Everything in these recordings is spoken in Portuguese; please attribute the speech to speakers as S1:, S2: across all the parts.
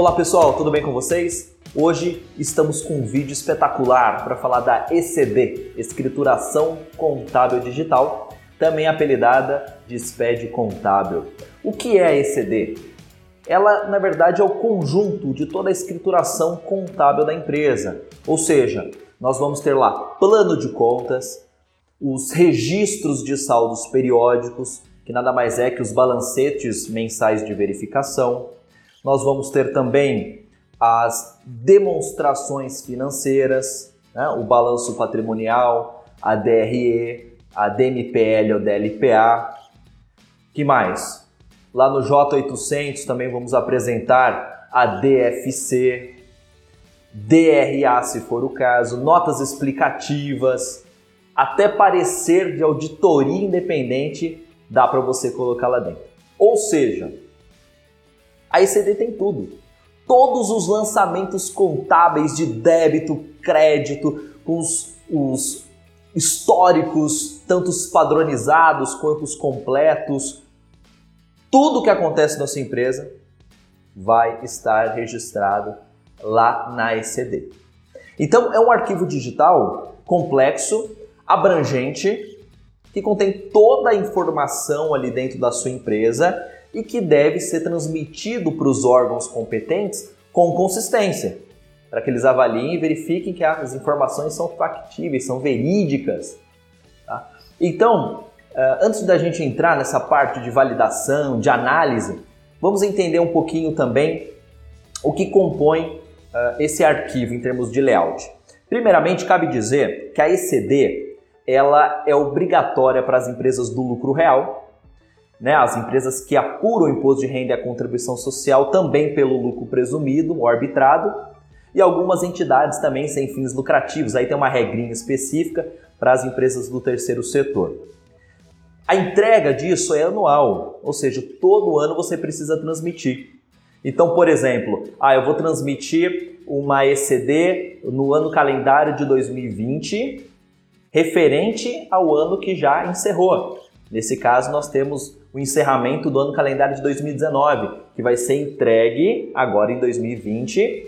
S1: Olá pessoal, tudo bem com vocês? Hoje estamos com um vídeo espetacular para falar da ECD, Escrituração Contábil Digital, também apelidada de SPED Contábil. O que é a ECD? Ela, na verdade, é o conjunto de toda a escrituração contábil da empresa. Ou seja, nós vamos ter lá plano de contas, os registros de saldos periódicos, que nada mais é que os balancetes mensais de verificação. Nós vamos ter também as demonstrações financeiras, né? o balanço patrimonial, a DRE, a DMPL ou DLPA. que mais? Lá no J800 também vamos apresentar a DFC, DRA se for o caso, notas explicativas, até parecer de auditoria independente dá para você colocar lá dentro. Ou seja, a ECD tem tudo. Todos os lançamentos contábeis de débito, crédito, os, os históricos, tanto os padronizados quanto os completos, tudo que acontece na sua empresa vai estar registrado lá na ECD. Então, é um arquivo digital complexo, abrangente, que contém toda a informação ali dentro da sua empresa e que deve ser transmitido para os órgãos competentes com consistência, para que eles avaliem e verifiquem que as informações são factíveis, são verídicas. Tá? Então, eh, antes da gente entrar nessa parte de validação, de análise, vamos entender um pouquinho também o que compõe uh, esse arquivo em termos de layout. Primeiramente, cabe dizer que a ECD ela é obrigatória para as empresas do lucro real, né? as empresas que apuram o imposto de renda e a contribuição social também pelo lucro presumido ou arbitrado, e algumas entidades também sem fins lucrativos. Aí tem uma regrinha específica para as empresas do terceiro setor. A entrega disso é anual, ou seja, todo ano você precisa transmitir. Então, por exemplo, ah, eu vou transmitir uma ECD no ano calendário de 2020, referente ao ano que já encerrou. Nesse caso, nós temos o encerramento do ano calendário de 2019, que vai ser entregue agora em 2020,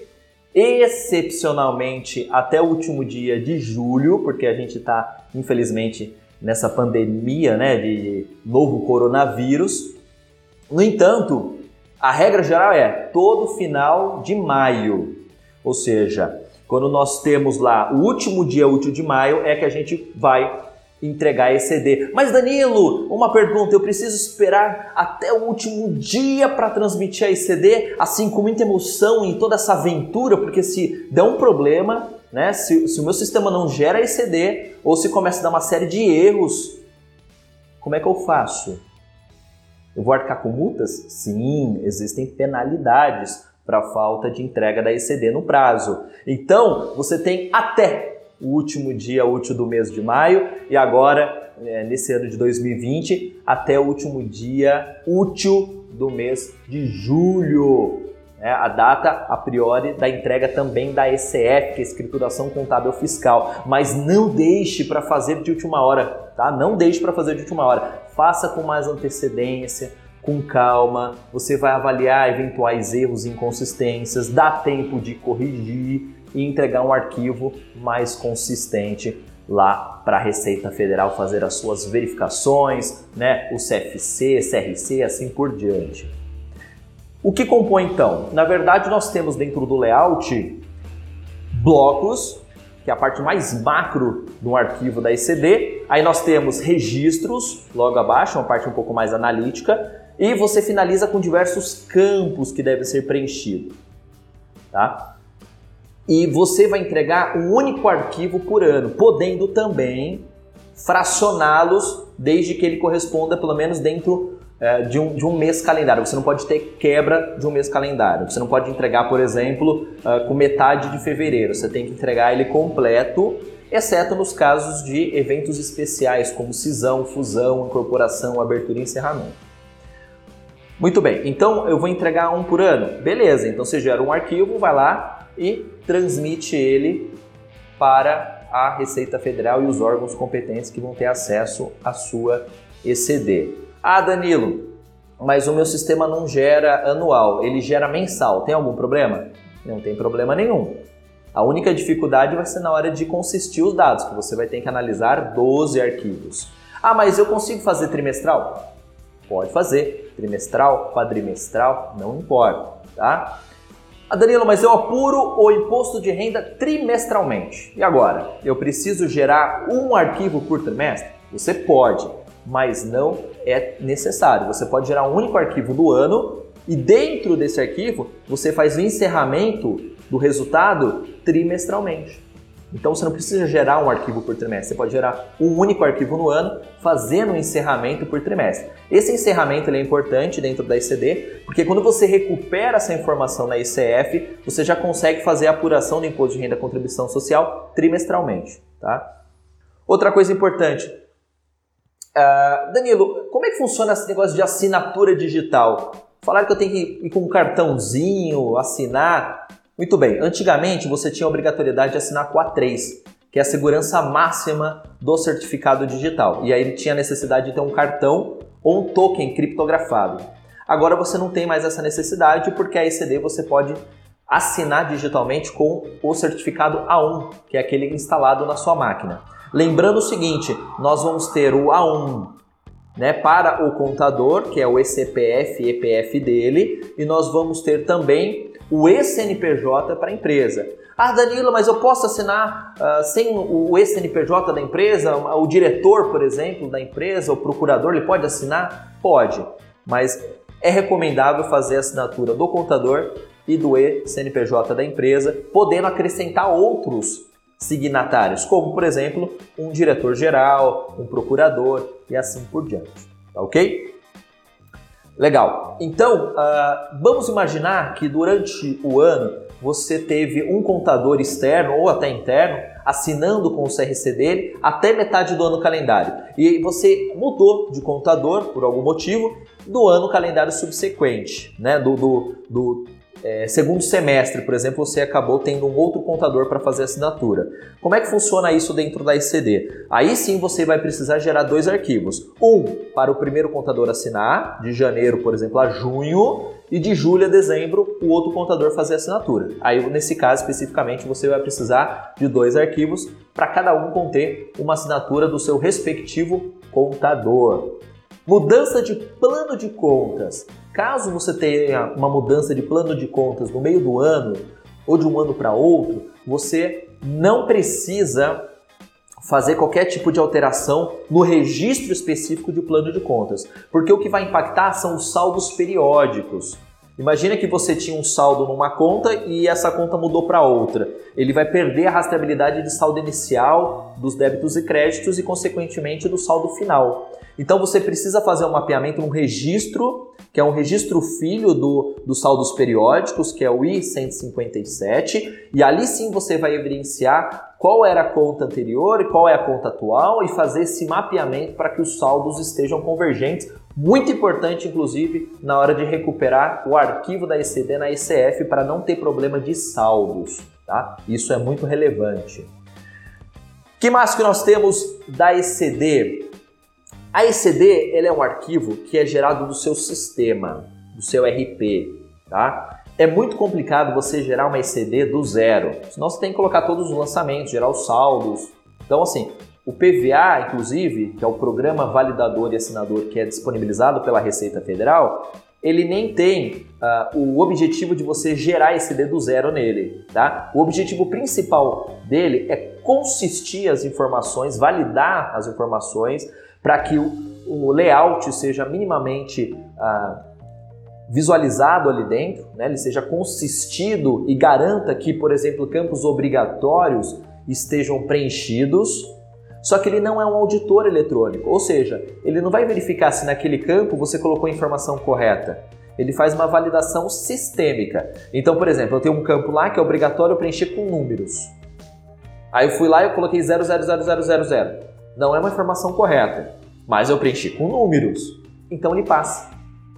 S1: excepcionalmente até o último dia de julho, porque a gente está, infelizmente, nessa pandemia né, de novo coronavírus. No entanto, a regra geral é todo final de maio, ou seja, quando nós temos lá o último dia útil de maio é que a gente vai entregar esse CD. Mas Danilo, uma pergunta, eu preciso esperar até o último dia para transmitir a ECD, assim com muita emoção em toda essa aventura, porque se der um problema, né, se, se o meu sistema não gera ECD ou se começa a dar uma série de erros, como é que eu faço? Eu vou arcar com multas? Sim, existem penalidades para falta de entrega da ECD no prazo. Então, você tem até o último dia útil do mês de maio e agora, é, nesse ano de 2020, até o último dia útil do mês de julho. É a data a priori da entrega também da ECF, que é Escrituração Contábil Fiscal. Mas não deixe para fazer de última hora, tá? Não deixe para fazer de última hora faça com mais antecedência, com calma, você vai avaliar eventuais erros e inconsistências, dá tempo de corrigir e entregar um arquivo mais consistente lá para a Receita Federal fazer as suas verificações, né, o CFC, CRC, assim por diante. O que compõe então? Na verdade, nós temos dentro do layout blocos que é a parte mais macro do arquivo da ECD. Aí nós temos registros, logo abaixo, uma parte um pouco mais analítica, e você finaliza com diversos campos que devem ser preenchidos. Tá? E você vai entregar um único arquivo por ano, podendo também fracioná-los desde que ele corresponda pelo menos dentro é, de, um, de um mês calendário. Você não pode ter quebra de um mês calendário. Você não pode entregar, por exemplo, uh, com metade de fevereiro. Você tem que entregar ele completo, exceto nos casos de eventos especiais, como cisão, fusão, incorporação, abertura e encerramento. Muito bem, então eu vou entregar um por ano. Beleza, então você gera um arquivo, vai lá e transmite ele para a Receita Federal e os órgãos competentes que vão ter acesso à sua ECD. Ah, Danilo, mas o meu sistema não gera anual, ele gera mensal. Tem algum problema? Não tem problema nenhum. A única dificuldade vai ser na hora de consistir os dados, que você vai ter que analisar 12 arquivos. Ah, mas eu consigo fazer trimestral? Pode fazer. Trimestral, quadrimestral, não importa, tá? Ah, Danilo, mas eu apuro o imposto de renda trimestralmente. E agora? Eu preciso gerar um arquivo por trimestre? Você pode, mas não é necessário. Você pode gerar um único arquivo do ano e dentro desse arquivo você faz o encerramento do resultado trimestralmente. Então você não precisa gerar um arquivo por trimestre, você pode gerar um único arquivo no ano, fazendo um encerramento por trimestre. Esse encerramento é importante dentro da ICD, porque quando você recupera essa informação na ICF, você já consegue fazer a apuração do imposto de renda e contribuição social trimestralmente. Tá? Outra coisa importante, uh, Danilo, como é que funciona esse negócio de assinatura digital? Falaram que eu tenho que ir com um cartãozinho, assinar. Muito bem, antigamente você tinha a obrigatoriedade de assinar com a A3, que é a segurança máxima do certificado digital. E aí ele tinha a necessidade de ter um cartão ou um token criptografado. Agora você não tem mais essa necessidade porque a ECD você pode assinar digitalmente com o certificado A1, que é aquele instalado na sua máquina. Lembrando o seguinte, nós vamos ter o A1 né, para o contador, que é o ECPF, EPF dele, e nós vamos ter também o eCNPJ para a empresa. Ah, Danilo, mas eu posso assinar uh, sem o eCNPJ da empresa? O diretor, por exemplo, da empresa, o procurador, ele pode assinar? Pode, mas é recomendável fazer a assinatura do contador e do eCNPJ da empresa, podendo acrescentar outros signatários, como por exemplo um diretor geral, um procurador e assim por diante. Tá ok? Legal. Então, uh, vamos imaginar que durante o ano você teve um contador externo ou até interno assinando com o CRC dele até metade do ano calendário. E você mudou de contador por algum motivo do ano calendário subsequente, né? Do, do, do é, segundo semestre, por exemplo, você acabou tendo um outro contador para fazer assinatura. Como é que funciona isso dentro da ICD? Aí sim você vai precisar gerar dois arquivos. Um para o primeiro contador assinar, de janeiro, por exemplo, a junho, e de julho a dezembro o outro contador fazer assinatura. Aí, nesse caso especificamente, você vai precisar de dois arquivos para cada um conter uma assinatura do seu respectivo contador. Mudança de plano de contas. Caso você tenha uma mudança de plano de contas no meio do ano ou de um ano para outro, você não precisa fazer qualquer tipo de alteração no registro específico de plano de contas, porque o que vai impactar são os saldos periódicos. Imagina que você tinha um saldo numa conta e essa conta mudou para outra. Ele vai perder a rastreabilidade de saldo inicial, dos débitos e créditos e, consequentemente, do saldo final. Então você precisa fazer um mapeamento num registro, que é um registro filho do, dos saldos periódicos, que é o I-157, e ali sim você vai evidenciar qual era a conta anterior e qual é a conta atual e fazer esse mapeamento para que os saldos estejam convergentes. Muito importante, inclusive, na hora de recuperar o arquivo da ECD na ICF para não ter problema de saldos. Tá? Isso é muito relevante. que mais que nós temos da ECD? A ECD ele é um arquivo que é gerado do seu sistema, do seu RP, tá? É muito complicado você gerar uma ECD do zero, senão você tem que colocar todos os lançamentos, gerar os saldos. Então, assim, o PVA, inclusive, que é o Programa Validador e Assinador que é disponibilizado pela Receita Federal, ele nem tem uh, o objetivo de você gerar ECD do zero nele, tá? O objetivo principal dele é consistir as informações, validar as informações para que o, o, layout seja minimamente ah, visualizado ali dentro, né? ele seja consistido e garanta que, por exemplo, campos obrigatórios estejam preenchidos. Só que ele não é um auditor eletrônico, ou seja, ele não vai verificar se naquele campo você colocou a informação correta. Ele faz uma validação sistêmica. Então, por exemplo, eu tenho um campo lá que é obrigatório preencher com números. Aí eu fui lá e eu coloquei 000000. Não é uma informação correta, mas eu preenchi com números. Então ele passa.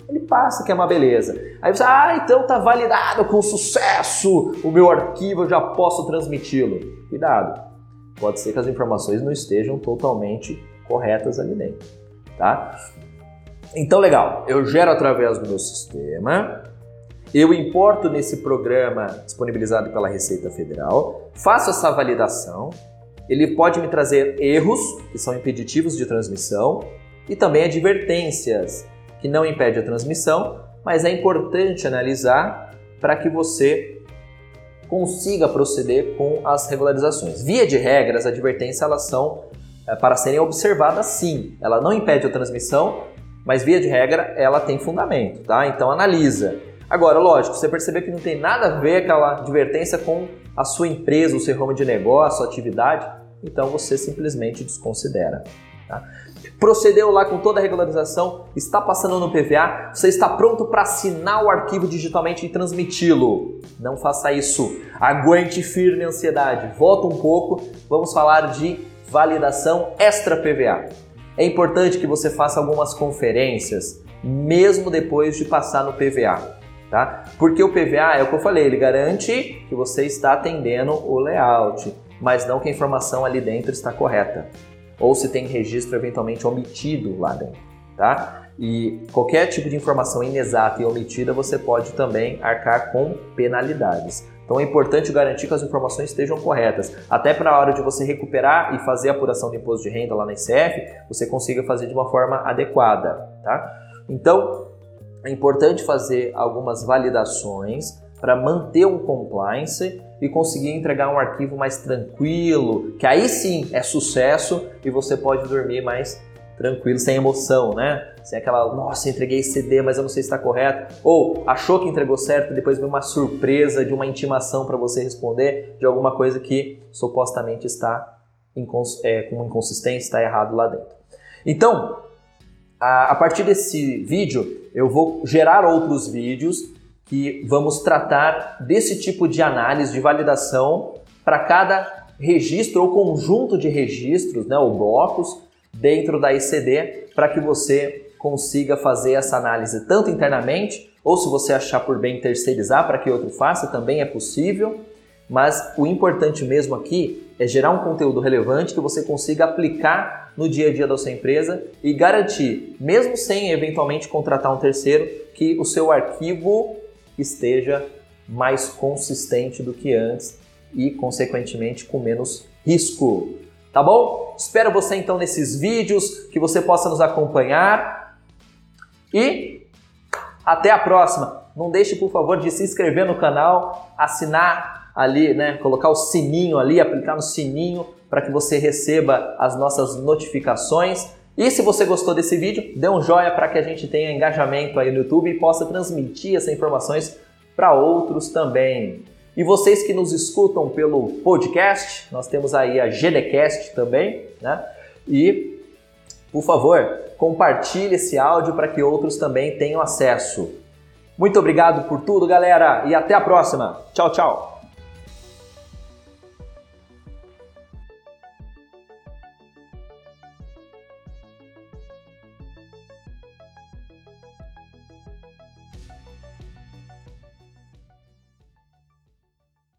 S1: Ele passa, que é uma beleza. Aí você, ah, então tá validado com sucesso o meu arquivo, eu já posso transmiti-lo. Cuidado, pode ser que as informações não estejam totalmente corretas ali dentro, tá? Então, legal, eu gero através do meu sistema, eu importo nesse programa disponibilizado pela Receita Federal, faço essa validação, ele pode me trazer erros, que são impeditivos de transmissão, e também advertências, que não impede a transmissão, mas é importante analisar para que você consiga proceder com as regularizações. Via de regra, as advertências elas são é, para serem observadas sim. Ela não impede a transmissão, mas via de regra ela tem fundamento, tá? Então analisa. Agora, lógico, você perceber que não tem nada a ver aquela advertência com a sua empresa, o seu ramo de negócio, a atividade, então você simplesmente desconsidera. Tá? Procedeu lá com toda a regularização, está passando no PVA, você está pronto para assinar o arquivo digitalmente e transmiti-lo. Não faça isso. Aguente firme a ansiedade. Volta um pouco, vamos falar de validação extra PVA. É importante que você faça algumas conferências, mesmo depois de passar no PVA. Tá? Porque o PVA é o que eu falei, ele garante que você está atendendo o layout, mas não que a informação ali dentro está correta ou se tem registro eventualmente omitido lá dentro, tá? E qualquer tipo de informação inexata e omitida você pode também arcar com penalidades. Então é importante garantir que as informações estejam corretas, até para a hora de você recuperar e fazer a apuração do imposto de renda lá na ICF, você consiga fazer de uma forma adequada, tá? Então é importante fazer algumas validações para manter um compliance e conseguir entregar um arquivo mais tranquilo, que aí sim é sucesso e você pode dormir mais tranquilo, sem emoção, né? Sem aquela, nossa, entreguei CD, mas eu não sei se está correto. Ou achou que entregou certo depois veio uma surpresa de uma intimação para você responder de alguma coisa que supostamente está é, com inconsistência, está errado lá dentro. Então, a, a partir desse vídeo, eu vou gerar outros vídeos que vamos tratar desse tipo de análise de validação para cada registro ou conjunto de registros, né, ou blocos dentro da ECD, para que você consiga fazer essa análise tanto internamente, ou se você achar por bem terceirizar para que outro faça, também é possível. Mas o importante mesmo aqui é gerar um conteúdo relevante que você consiga aplicar no dia a dia da sua empresa e garantir, mesmo sem eventualmente contratar um terceiro, que o seu arquivo esteja mais consistente do que antes e, consequentemente, com menos risco. Tá bom? Espero você então nesses vídeos, que você possa nos acompanhar e até a próxima. Não deixe, por favor, de se inscrever no canal, assinar ali, né, colocar o sininho ali, aplicar no sininho para que você receba as nossas notificações e se você gostou desse vídeo, dê um joinha para que a gente tenha engajamento aí no YouTube e possa transmitir essas informações para outros também. E vocês que nos escutam pelo podcast, nós temos aí a GDcast também, né? E, por favor, compartilhe esse áudio para que outros também tenham acesso. Muito obrigado por tudo, galera, e até a próxima. Tchau, tchau.